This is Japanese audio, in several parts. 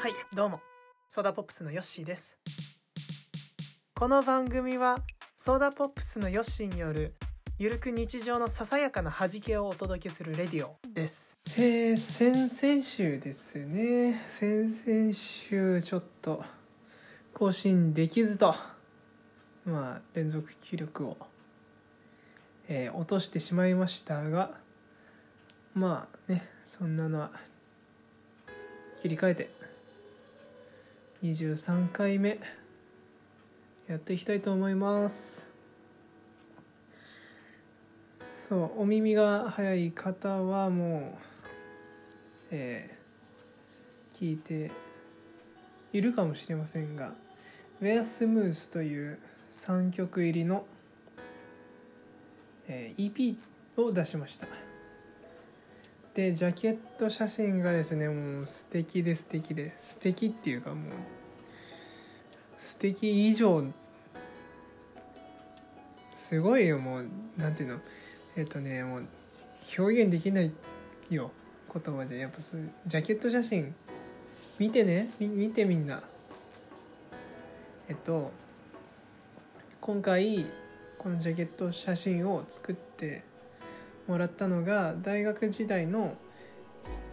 はいどうも。ソーダポップスのヨッシーです。この番組はソーダポップスのヨッシーによるゆるく日常のささやかな弾けをお届けするレディオです。えー、先々週ですね。先々週ちょっと更新できずと。まあ連続記録を、えー落としてしまいましたがまあねそんなのは切り替えて23回目。やっていきたいと思います。そうお耳が早い方はもうえー聞いているかもしれませんが「Where Smooth」という3曲入りの、えー EP を出しました。でジャケット写真がですねもう素敵で素敵で素敵っていうかもう素敵以上すごいよもうなんていうのえっとねもう表現できないよ言葉でやっぱそうジャケット写真見てね見てみんな。えっと今回このジャケット写真を作ってもらったのが大学時代の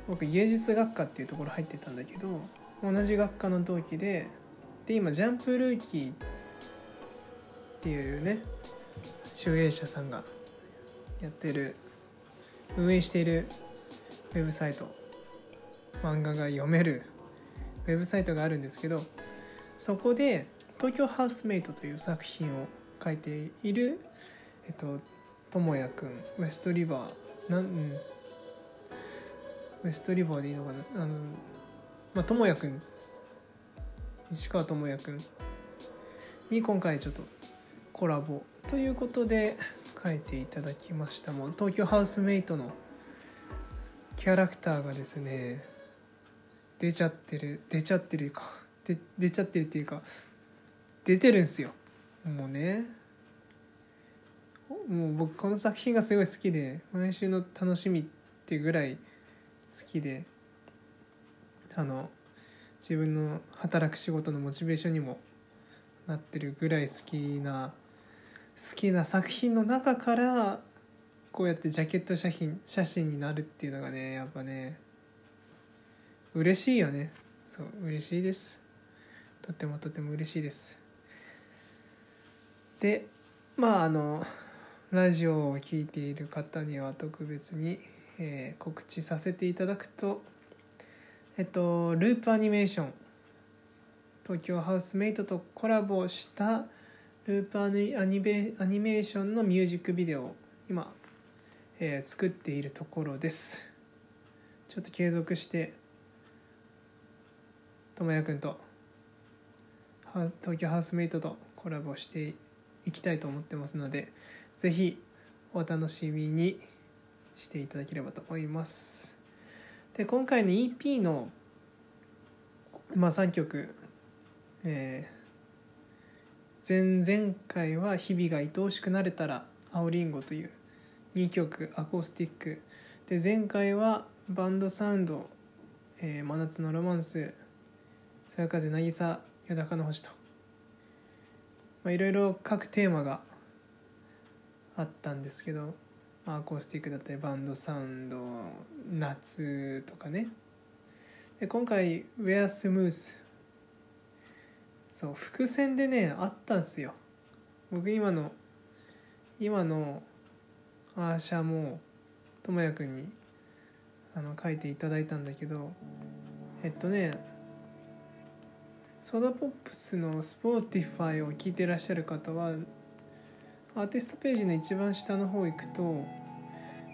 僕芸術学科っていうところ入ってたんだけど同じ学科の同期でで今ジャンプルーキーっていうね集英社さんがやってる運営しているウェブサイト漫画が読めるウェブサイトがあるんですけどそこで「東京ハウスメイト」という作品を書いているえっと智也くん。ウエストリバー。なん、うん、ウエストリバーでいいのかな？あのまあ智也くん。西川智也くん。に今回ちょっとコラボ。ということで書いていただきましたもう東京ハウスメイトのキャラクターがですね出ちゃってる。出ちゃってるか。で出ちゃってるっていうか出てるんすよ。もうね。もう僕この作品がすごい好きで毎週の楽しみっていうぐらい好きであの自分の働く仕事のモチベーションにもなってるぐらい好きな好きな作品の中からこうやってジャケット写真写真になるっていうのがねやっぱね嬉しいよね。そう嬉しいです。とてもとても嬉しいです。でまああのラジオを聴いている方には特別に、えー告知させていただくとえっとループアニメーション東京ハウスメイトとコラボしたループアニアニメアニメーションのミュージックビデオを今、えー作っているところです。ちょっと継続してともやくんと東京ハウスメイトとコラボしていきたいと思ってますのでぜひお楽しみにしていただければと思います。で今回の EP の、まあ、3曲、えー前々回は「日々が愛おしくなれたら青りんご」という2曲アコースティック。で前回はバンドサウンド「えー真夏のロマンス」「そよ風渚よだかの星」と。まあいろいろ各テーマがあったんですけど、アコースティックだったりバンドサウンド夏とかね。で今回「Where Smooth」そう伏線でねあったんですよ。僕今の今のアーシャもともやくんにあの書いていただいたんだけどえっとねソーダポップスの Spotify を聞いてらっしゃる方はアーティストページの一番下の方行くと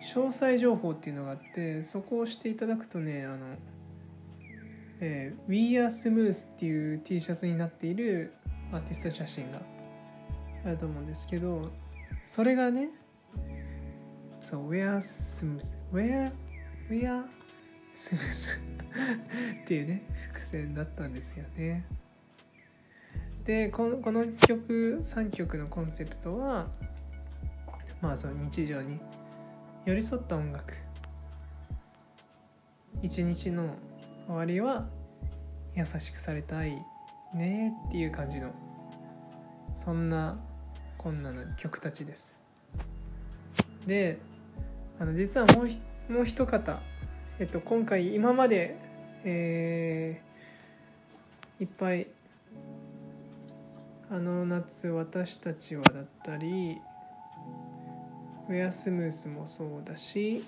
詳細情報っていうのがあってそこを押していただくとねあの、えー We Are Smooth っていう T シャツになっているアーティスト写真があると思うんですけどそれがねそう We Are Smooth Where We Are Smooth っていうね伏線だったんですよね。でこのこの曲3曲のコンセプトはまあその日常に寄り添った音楽。一日の終わりは優しくされたいねっていう感じのそんなこんなの曲たちです。であの実はもうもう一方、えっと、今回今まで、えーいっぱい「あの夏私たちは」だったり「ウェアスムース」もそうだし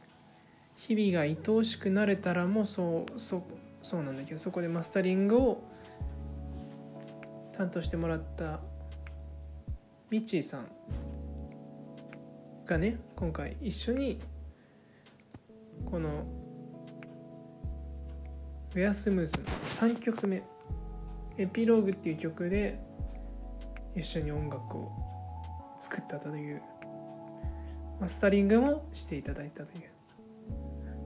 「日々が愛おしくなれたら」もそうそそうなんだけどそこでマスタリングを担当してもらったミッチーさんがね今回一緒にこの「ウェアスムース」の。3曲目「エピローグ」っていう曲で一緒に音楽を作ったというマスタリングもしていただいたという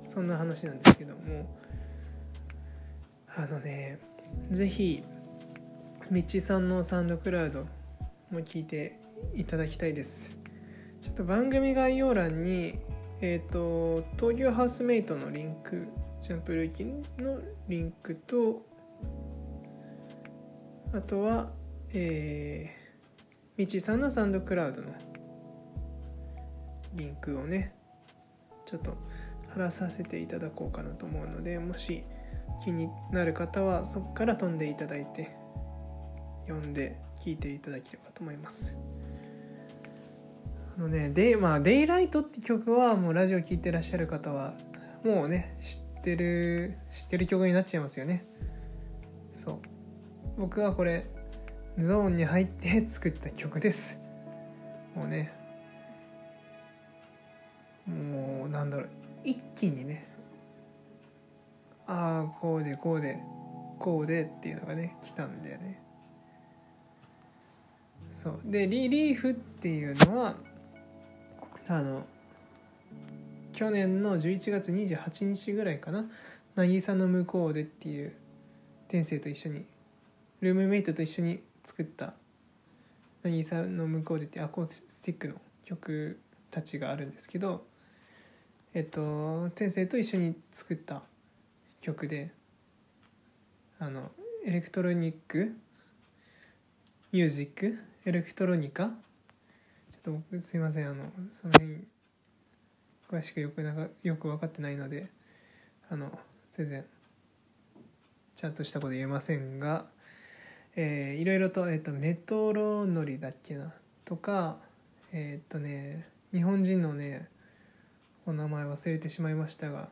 そんな話なんですけどもあのねぜひみちさんのサウンドクラウドも聞いていただきたいです。ちょっと番組概要欄にえっ、と東京ハウスメイトのリンクジャンプルーキンのリンクとあとはえー、みちさんのサンドクラウドのリンクをねちょっと貼らさせていただこうかなと思うのでもし気になる方はそこから飛んでいただいて読んで聞いていただければと思います。あのねでまあ「デイライト」って曲はもうラジオ聴いてらっしゃる方はもうね知ってる知ってる曲になっちゃいますよね。そう。僕はこれゾーンに入って作った曲です。もうねもうなんだろう一気にねああこうでこうでこうでっていうのがね来たんだよね。そう。でリリーフっていうのはあの去年の11月28日ぐらいかな「渚の向こうで」っていう天性と一緒にルームメイトと一緒に作った「渚の向こうで」ってアコースティックの曲たちがあるんですけどえっと天性と一緒に作った曲であのエレクトロニックミュージックエレクトロニカちょっと僕すいませんあのその辺詳しくよくなかよく分かってないのであの全然ちゃんとしたこと言えませんが、えー、いろいろと,、えーと、メトロノリだっけな？とかえっ、とね日本人のねお名前忘れてしまいましたが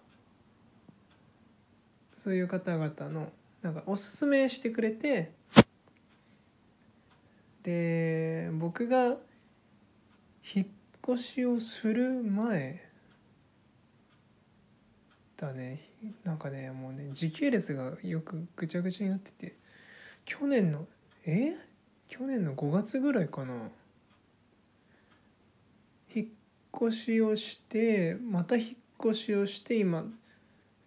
そういう方々のなんかおすすめしてくれてで僕が引っ越しをする前だね。なんかねもうね時系列がよくぐちゃぐちゃになってて。去年のえ？去年の5月ぐらいかな。引っ越しをしてまた引っ越しをして今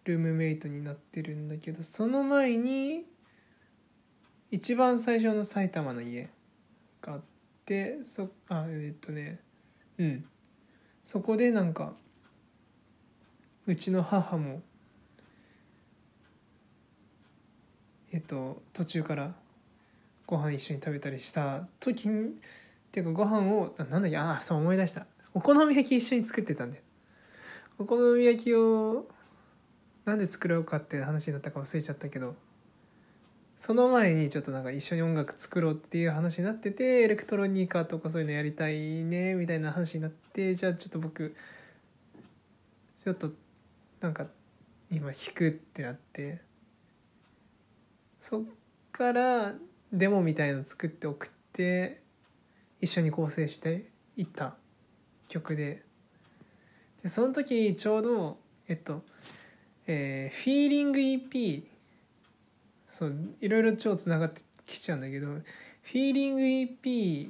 ルームメイトになってるんだけどその前に一番最初の埼玉の家があってそあえっとねうん。そこでなんかうちの母もえっと途中からご飯一緒に食べたりした時にっていうかご飯をなんだっけああそう思い出した。お好み焼き一緒に作ってたんでお好み焼きをなんで作ろうかっていう話になったか忘れちゃったけどその前にちょっとなんか一緒に音楽作ろうっていう話になっててエレクトロニカとかそういうのやりたいねみたいな話になってじゃあちょっと僕ちょっとなんか今弾くってなって。そっからデモみたいの作って送って一緒に構成していった曲で。でその時ちょうどえっとえー、フィーリング EP そういろいろ超つながってきちゃうんだけどフィーリング EP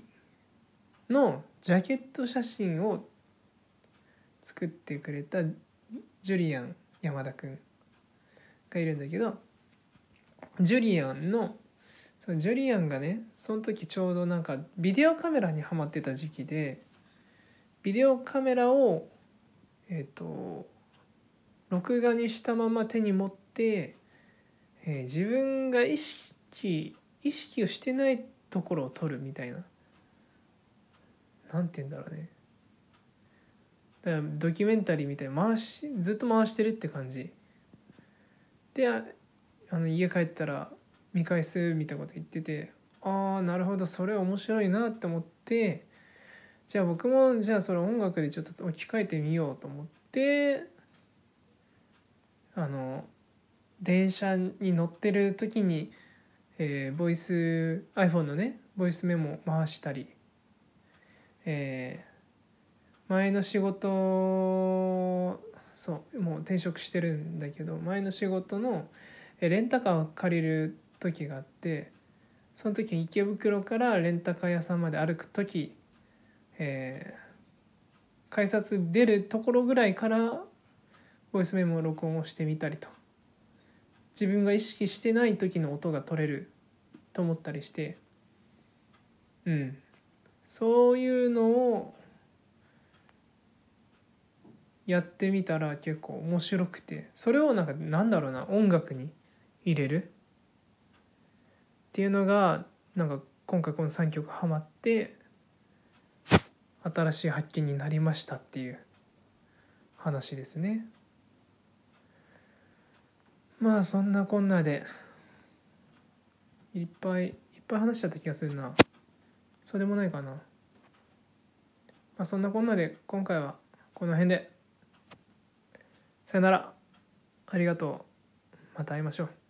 のジャケット写真を作ってくれたジュリアン山田くんがいるんだけどジュリアンのそのジュリアンがねその時ちょうどなんかビデオカメラにはまってた時期でビデオカメラをえっ、ー、と録画にしたまま手に持って、えー自分が意識意識をしてないところを撮るみたいな。なんて言うんだろうね。だからドキュメンタリーみたいに回しずっと回してるって感じ。であの家帰ったら見返すみたいなこと言っててああなるほどそれ面白いなって思ってじゃあ僕もじゃあそれ音楽でちょっと置き換えてみようと思ってあの電車に乗ってる時に、えーボイス iPhone のねボイスメモ回したり、えー前の仕事そうもう転職してるんだけど前の仕事のレンタカーを借りる時があってその時池袋からレンタカー屋さんまで歩く時、えー改札出るところぐらいからボイスメモを録音をしてみたりと。自分が意識してない時の音が取れると思ったりして。うん。そういうのをやってみたら結構面白くて。それをなんかなんだろうな音楽に入れる？っていうのがなんか今回この3曲ハマって新しい発見になりましたっていう話ですね。まあそんなこんなでいっぱいいっぱい話しちゃった気がするな。そうでもないかな。まあそんなこんなで今回はこの辺で。さよなら。ありがとう。また会いましょう。